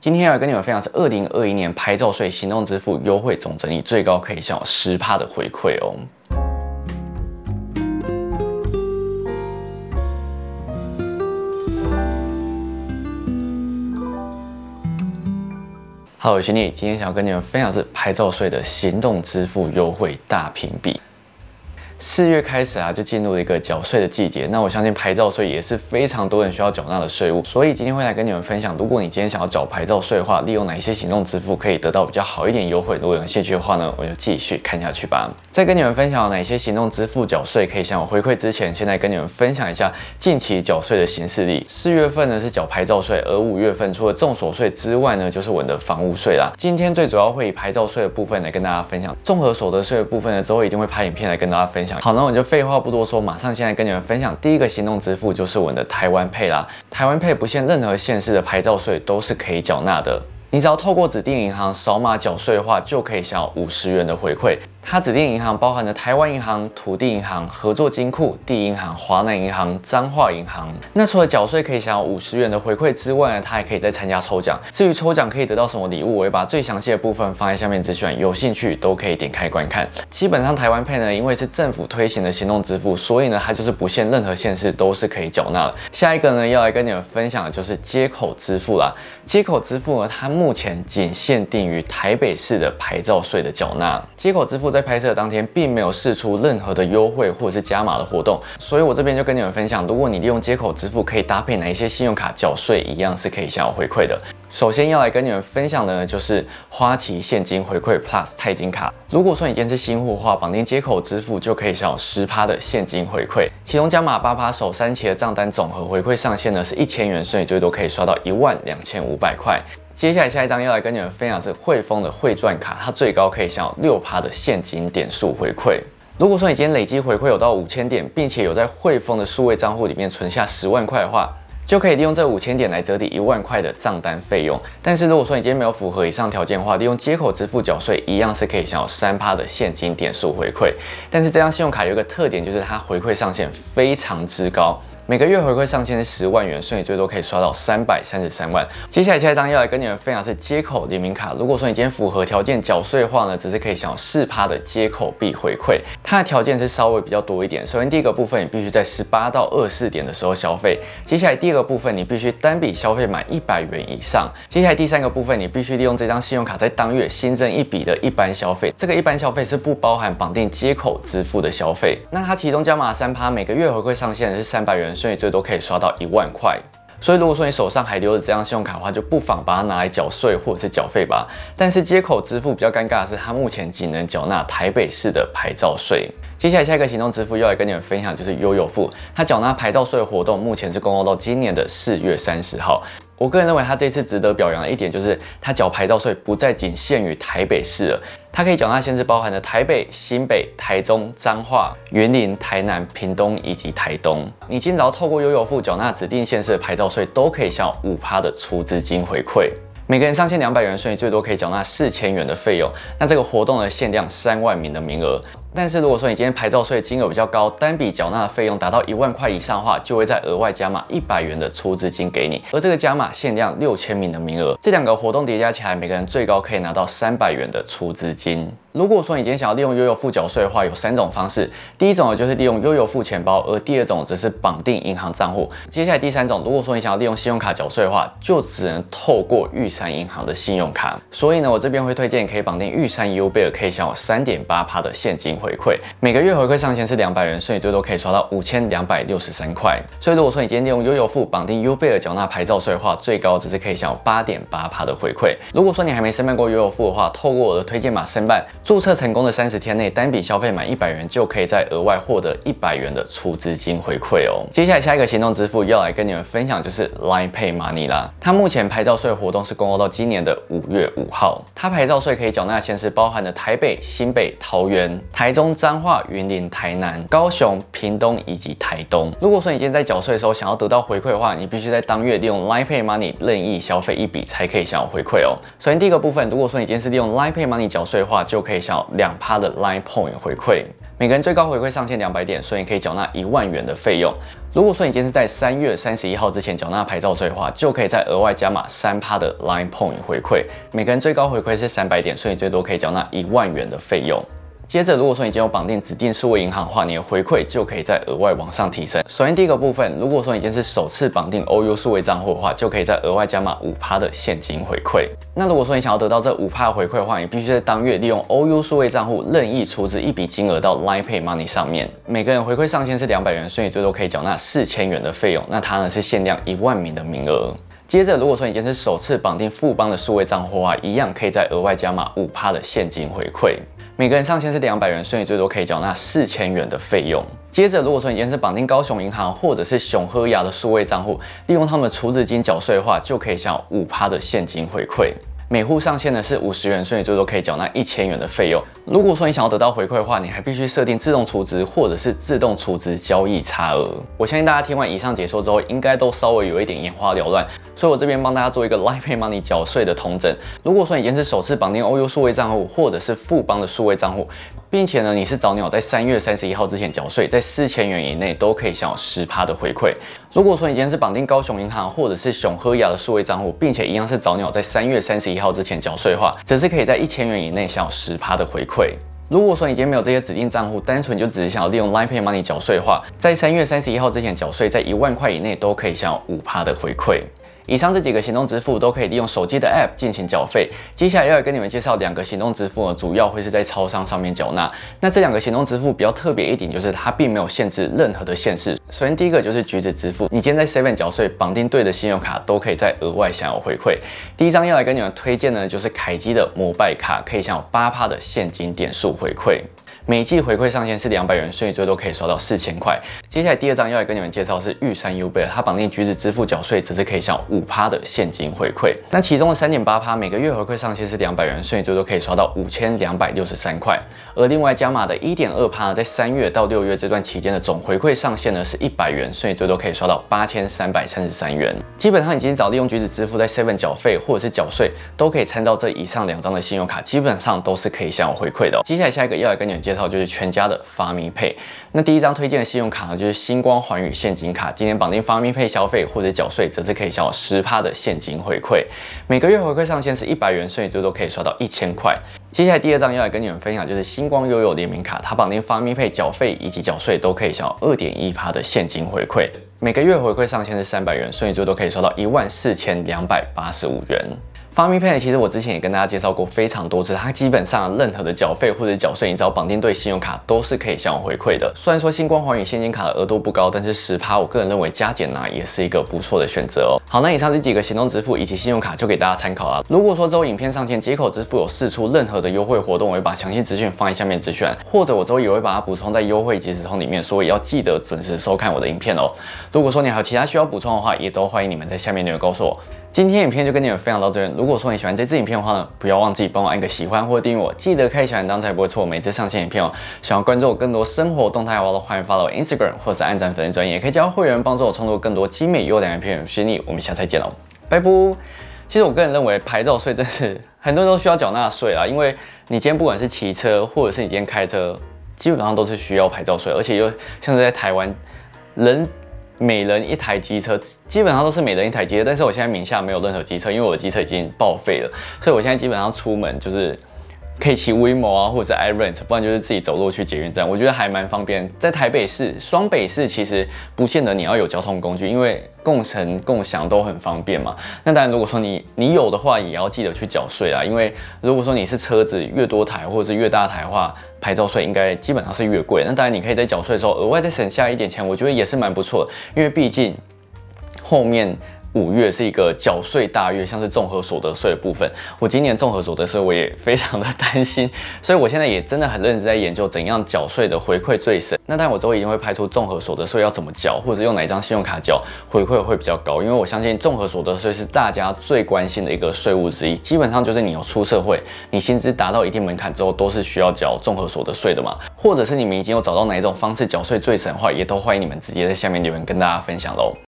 今天要跟你们分享是二零二一年牌照税行动支付优惠总整理，最高可以享有十趴的回馈哦。Hello，我是你，今天想要跟你们分享是牌照税的行动支付优惠大评比。四月开始啊，就进入了一个缴税的季节。那我相信牌照税也是非常多人需要缴纳的税务，所以今天会来跟你们分享，如果你今天想要缴牌照税的话，利用哪一些行动支付可以得到比较好一点优惠。如果有兴趣的话呢，我就继续看下去吧。在跟你们分享哪些行动支付缴税可以享有回馈之前，现在跟你们分享一下近期缴税的形式例。四月份呢是缴牌照税，而五月份除了重所税之外呢，就是我们的房屋税啦。今天最主要会以牌照税的部分来跟大家分享，综合所得税的部分呢，之后一定会拍影片来跟大家分享。好，那我就废话不多说，马上现在跟你们分享第一个行动支付，就是我们的台湾配啦。台湾配不限任何县市的牌照税都是可以缴纳的，你只要透过指定银行扫码缴税的话，就可以享有五十元的回馈。它指定银行包含了台湾银行、土地银行、合作金库、地银行、华南银行、彰化银行。那除了缴税可以享有五十元的回馈之外呢，它还可以再参加抽奖。至于抽奖可以得到什么礼物，我会把最详细的部分放在下面资讯，有兴趣都可以点开观看。基本上台湾配呢，因为是政府推行的行动支付，所以呢它就是不限任何县市都是可以缴纳的。下一个呢要来跟你们分享的就是接口支付啦。接口支付呢，它目前仅限定于台北市的牌照税的缴纳。接口支付在在拍摄当天，并没有试出任何的优惠或者是加码的活动，所以我这边就跟你们分享，如果你利用接口支付，可以搭配哪一些信用卡缴税，一样是可以享有回馈的。首先要来跟你们分享的呢，就是花旗现金回馈 Plus 钛金卡。如果说你今天是新户的话，绑定接口支付就可以享有十趴的现金回馈，其中加码八趴首三期的账单总和回馈上限呢是一千元，所以最多可以刷到一万两千五百块。接下来下一张要来跟你们分享是汇丰的汇赚卡，它最高可以享有六趴的现金点数回馈。如果说你今天累积回馈有到五千点，并且有在汇丰的数位账户里面存下十万块的话，就可以利用这五千点来折抵一万块的账单费用。但是如果说你今天没有符合以上条件的话，利用接口支付缴税一样是可以享有三趴的现金点数回馈。但是这张信用卡有一个特点，就是它回馈上限非常之高。每个月回馈上限是十万元，所以最多可以刷到三百三十三万。接下来下一张要来跟你们分享是接口联名卡。如果说你今天符合条件缴税的话呢，只是可以享有四趴的接口币回馈。它的条件是稍微比较多一点。首先第一个部分，你必须在十八到二四点的时候消费。接下来第二个部分，你必须单笔消费满一百元以上。接下来第三个部分，你必须利用这张信用卡在当月新增一笔的一般消费。这个一般消费是不包含绑定接口支付的消费。那它其中加码三趴，每个月回馈上限是三百元。所以最多可以刷到一万块，所以如果说你手上还留着这张信用卡的话，就不妨把它拿来缴税或者是缴费吧。但是接口支付比较尴尬的是，它目前仅能缴纳台北市的牌照税。接下来下一个行动支付要来跟你们分享，就是悠游付，它缴纳牌照税的活动目前是公告到今年的四月三十号。我个人认为，它这次值得表扬的一点就是，它缴牌照税不再仅限于台北市了，它可以缴纳县市包含的台北、新北、台中、彰化、云林、台南、屏东以及台东。你今早透过悠游付缴纳指定县市的牌照税，都可以享五趴的出资金回馈。每个人上限两百元，所以最多可以缴纳四千元的费用。那这个活动的限量三万名的名额。但是如果说你今天牌照税金额比较高，单笔缴纳的费用达到一万块以上的话，就会再额外加码一百元的出资金给你。而这个加码限量六千名的名额，这两个活动叠加起来，每个人最高可以拿到三百元的出资金。如果说你今天想要利用悠游付缴税的话，有三种方式。第一种呢就是利用悠游付钱包，而第二种则是绑定银行账户。接下来第三种，如果说你想要利用信用卡缴税的话，就只能透过玉山银行的信用卡。所以呢，我这边会推荐可以绑定玉山 U 贝尔，可以享有三点八趴的现金回馈。每个月回馈上限是两百元，所以最多可以刷到五千两百六十三块。所以如果说你今天利用悠游付绑定 U 贝尔缴纳牌照税的话，最高只是可以享有八点八趴的回馈。如果说你还没申办过悠游付的话，透过我的推荐码申办。注册成功的三十天内，单笔消费满一百元就可以再额外获得一百元的出资金回馈哦。接下来下一个行动支付要来跟你们分享，就是 Line Pay Money 啦。它目前牌照税活动是公告到今年的五月五号。它牌照税可以缴纳的县市包含的台北、新北、桃园、台台中、彰化、云林、台南、高雄、屏东以及台东。如果说你今天在缴税的时候想要得到回馈的话，你必须在当月利用 Line Pay Money 任意消费一笔才可以享有回馈哦。首先第一个部分，如果说你今天是利用 Line Pay Money 缴税的话，就可以。享有两趴的 Line Point 回馈，每个人最高回馈上限两百点，所以你可以缴纳一万元的费用。如果说你今天是在三月三十一号之前缴纳牌照税的话，就可以再额外加码三趴的 Line Point 回馈，每个人最高回馈是三百点，所以最多可以缴纳一万元的费用。接着，如果说你已经有绑定指定数位银行的话，你的回馈就可以再额外往上提升。首先第一个部分，如果说你已经是首次绑定 OU 数位账户的话，就可以再额外加码五趴的现金回馈。那如果说你想要得到这五趴回馈的话，你必须在当月利用 OU 数位账户任意出资一笔金额到 Line Pay Money 上面，每个人回馈上限是两百元，所以最多可以缴纳四千元的费用。那它呢是限量一万名的名额。接着，如果说你今天是首次绑定富邦的数位账户的话，一样可以再额外加码五趴的现金回馈。每个人上限是两百元，所以最多可以缴纳四千元的费用。接着，如果说你今天是绑定高雄银行或者是熊喝牙的数位账户，利用他们的储值金缴税的话，就可以享五趴的现金回馈。每户上限呢是五十元，所以最多可以缴纳一千元的费用。如果说你想要得到回馈的话，你还必须设定自动储值或者是自动储值交易差额。我相信大家听完以上解说之后，应该都稍微有一点眼花缭乱，所以我这边帮大家做一个 Live Pay Money 缴税的通整。如果说你今天是首次绑定 OU 数位账户或者是富邦的数位账户，并且呢，你是早鸟，在三月三十一号之前缴税，在四千元以内都可以享有十趴的回馈。如果说你今天是绑定高雄银行或者是熊喝雅的数位账户，并且一样是早鸟，在三月三十一号之前缴税的话，则是可以在一千元以内享有十趴的回馈。如果说你今天没有这些指定账户，单纯就只是想要利用 Line Pay Money 缴税的话，在三月三十一号之前缴税，在一万块以内都可以享有五趴的回馈。以上这几个行动支付都可以利用手机的 App 进行缴费。接下来要来跟你们介绍两个行动支付呢，主要会是在超商上面缴纳。那这两个行动支付比较特别一点，就是它并没有限制任何的限制。首先第一个就是橘子支付，你今天在 Seven 缴税，绑定对的信用卡都可以再额外享有回馈。第一张要来跟你们推荐呢，就是凯基的摩拜卡，可以享有八趴的现金点数回馈。每季回馈上限是两百元，所以最多可以刷到四千块。接下来第二张要来跟你们介绍是玉山 U 贝，它绑定橘子支付缴税，只是可以享五趴的现金回馈。那其中的三点八趴每个月回馈上限是两百元，所以最多可以刷到五千两百六十三块。而另外加码的一点二趴，在三月到六月这段期间的总回馈上限呢是一百元，所以最多可以刷到八千三百三十三元。基本上你今天早利用橘子支付在 Seven 缴费或者是缴税，都可以参照这以上两张的信用卡，基本上都是可以享有回馈的。接下来下一个要来跟你们介绍。就是全家的发咪配，那第一张推荐的信用卡呢，就是星光环宇现金卡。今天绑定发咪配消费或者缴税，则是可以享有十趴的现金回馈。每个月回馈上限是一百元，所以最多可以刷到一千块。接下来第二张要来跟你们分享，就是星光悠悠联名卡，它绑定发咪配缴费以及缴税都可以享有二点一趴的现金回馈。每个月回馈上限是三百元，所以最多可以刷到一万四千两百八十五元。发咪 Pay 其实我之前也跟大家介绍过非常多次，它基本上任何的缴费或者缴税，你只要绑定对信用卡都是可以向我回馈的。虽然说星光环宇现金卡的额度不高，但是十趴，我个人认为加减拿也是一个不错的选择哦。好，那以上这几个行动支付以及信用卡就给大家参考了。如果说之后影片上线接口支付有试出任何的优惠活动，我会把详细资讯放在下面资讯，或者我之后也会把它补充在优惠即时通里面，所以要记得准时收看我的影片哦。如果说你还有其他需要补充的话，也都欢迎你们在下面留言告诉我。今天影片就跟你们分享到这边。如果说你喜欢这支影片的话呢，不要忘记帮我按个喜欢或订阅我，记得开小铃铛才不会错每次上线影片哦。想要关注我更多生活动态的话，欢迎 follow Instagram 或是按赞粉丝专页，也可以加入会员帮助我创作更多精美优良影片。谢谢你，我们下次再见喽，拜拜。其实我个人认为牌照税真是很多人都需要缴纳税啊，因为你今天不管是骑车或者是你今天开车，基本上都是需要牌照税，而且又像是在台湾人。每人一台机车，基本上都是每人一台机车，但是我现在名下没有任何机车，因为我的机车已经报废了，所以我现在基本上出门就是。可以骑 WeMo 啊，或者 iRent，不然就是自己走路去捷运站，我觉得还蛮方便。在台北市、双北市，其实不见得你要有交通工具，因为共乘共享都很方便嘛。那当然，如果说你你有的话，也要记得去缴税啊，因为如果说你是车子越多台或者是越大台的话，牌照税应该基本上是越贵。那当然，你可以在缴税的时候额外再省下一点钱，我觉得也是蛮不错的，因为毕竟后面。五月是一个缴税大月，像是综合所得税的部分。我今年综合所得税我也非常的担心，所以我现在也真的很认真在研究怎样缴税的回馈最省。那但我之后一定会拍出综合所得税要怎么缴，或者用哪一张信用卡缴回馈会比较高。因为我相信综合所得税是大家最关心的一个税务之一，基本上就是你有出社会，你薪资达到一定门槛之后，都是需要缴综合所得税的嘛。或者是你们已经有找到哪一种方式缴税最省的话，也都欢迎你们直接在下面留言跟大家分享喽。